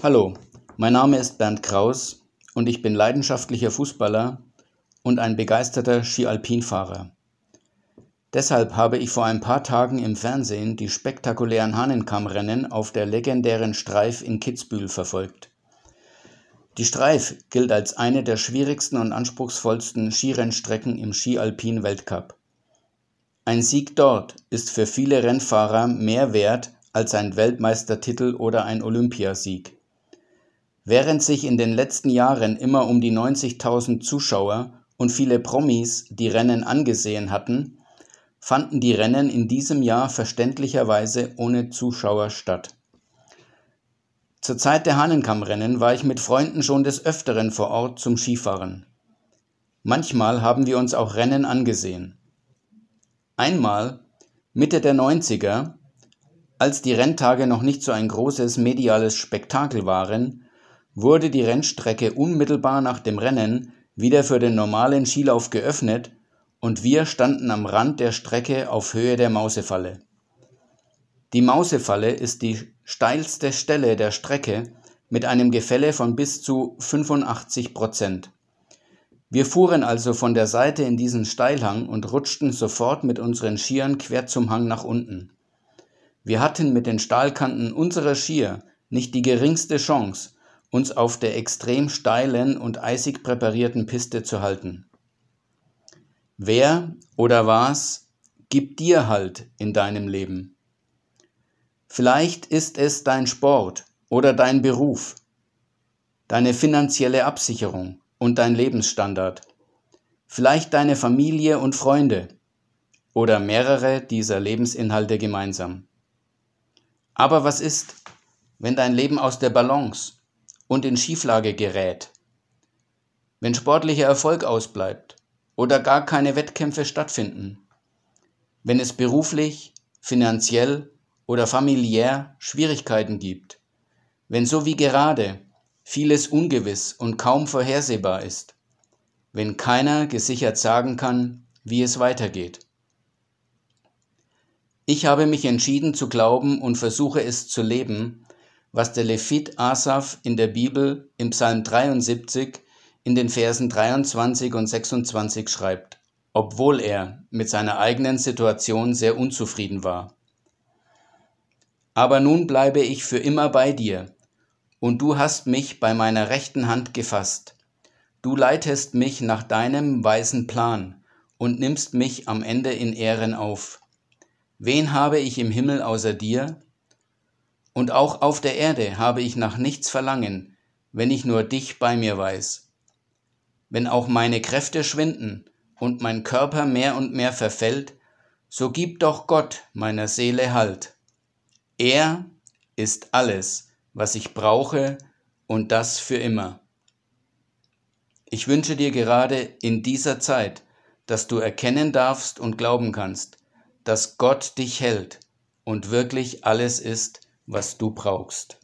Hallo, mein Name ist Bernd Kraus und ich bin leidenschaftlicher Fußballer und ein begeisterter Ski-Alpin-Fahrer. Deshalb habe ich vor ein paar Tagen im Fernsehen die spektakulären Hahnenkammrennen auf der legendären Streif in Kitzbühel verfolgt. Die Streif gilt als eine der schwierigsten und anspruchsvollsten Skirennstrecken im Ski-Alpin-Weltcup. Ein Sieg dort ist für viele Rennfahrer mehr wert als ein Weltmeistertitel oder ein Olympiasieg. Während sich in den letzten Jahren immer um die 90.000 Zuschauer und viele Promis die Rennen angesehen hatten, fanden die Rennen in diesem Jahr verständlicherweise ohne Zuschauer statt. Zur Zeit der Hahnenkammrennen war ich mit Freunden schon des Öfteren vor Ort zum Skifahren. Manchmal haben wir uns auch Rennen angesehen. Einmal, Mitte der 90er, als die Renntage noch nicht so ein großes mediales Spektakel waren, wurde die Rennstrecke unmittelbar nach dem Rennen wieder für den normalen Skilauf geöffnet und wir standen am Rand der Strecke auf Höhe der Mausefalle. Die Mausefalle ist die steilste Stelle der Strecke mit einem Gefälle von bis zu 85 Prozent. Wir fuhren also von der Seite in diesen Steilhang und rutschten sofort mit unseren Skiern quer zum Hang nach unten. Wir hatten mit den Stahlkanten unserer Skier nicht die geringste Chance, uns auf der extrem steilen und eisig präparierten Piste zu halten. Wer oder was gibt dir Halt in deinem Leben? Vielleicht ist es dein Sport oder dein Beruf, deine finanzielle Absicherung und dein Lebensstandard, vielleicht deine Familie und Freunde oder mehrere dieser Lebensinhalte gemeinsam. Aber was ist, wenn dein Leben aus der Balance und in Schieflage gerät, wenn sportlicher Erfolg ausbleibt oder gar keine Wettkämpfe stattfinden, wenn es beruflich, finanziell oder familiär Schwierigkeiten gibt, wenn so wie gerade vieles ungewiss und kaum vorhersehbar ist, wenn keiner gesichert sagen kann, wie es weitergeht. Ich habe mich entschieden zu glauben und versuche es zu leben, was der Levit Asaf in der Bibel im Psalm 73 in den Versen 23 und 26 schreibt, obwohl er mit seiner eigenen Situation sehr unzufrieden war. Aber nun bleibe ich für immer bei dir, und du hast mich bei meiner rechten Hand gefasst. Du leitest mich nach deinem weisen Plan und nimmst mich am Ende in Ehren auf. Wen habe ich im Himmel außer dir? Und auch auf der Erde habe ich nach nichts verlangen, wenn ich nur dich bei mir weiß. Wenn auch meine Kräfte schwinden und mein Körper mehr und mehr verfällt, so gib doch Gott meiner Seele Halt. Er ist alles, was ich brauche und das für immer. Ich wünsche dir gerade in dieser Zeit, dass du erkennen darfst und glauben kannst, dass Gott dich hält und wirklich alles ist, was du brauchst.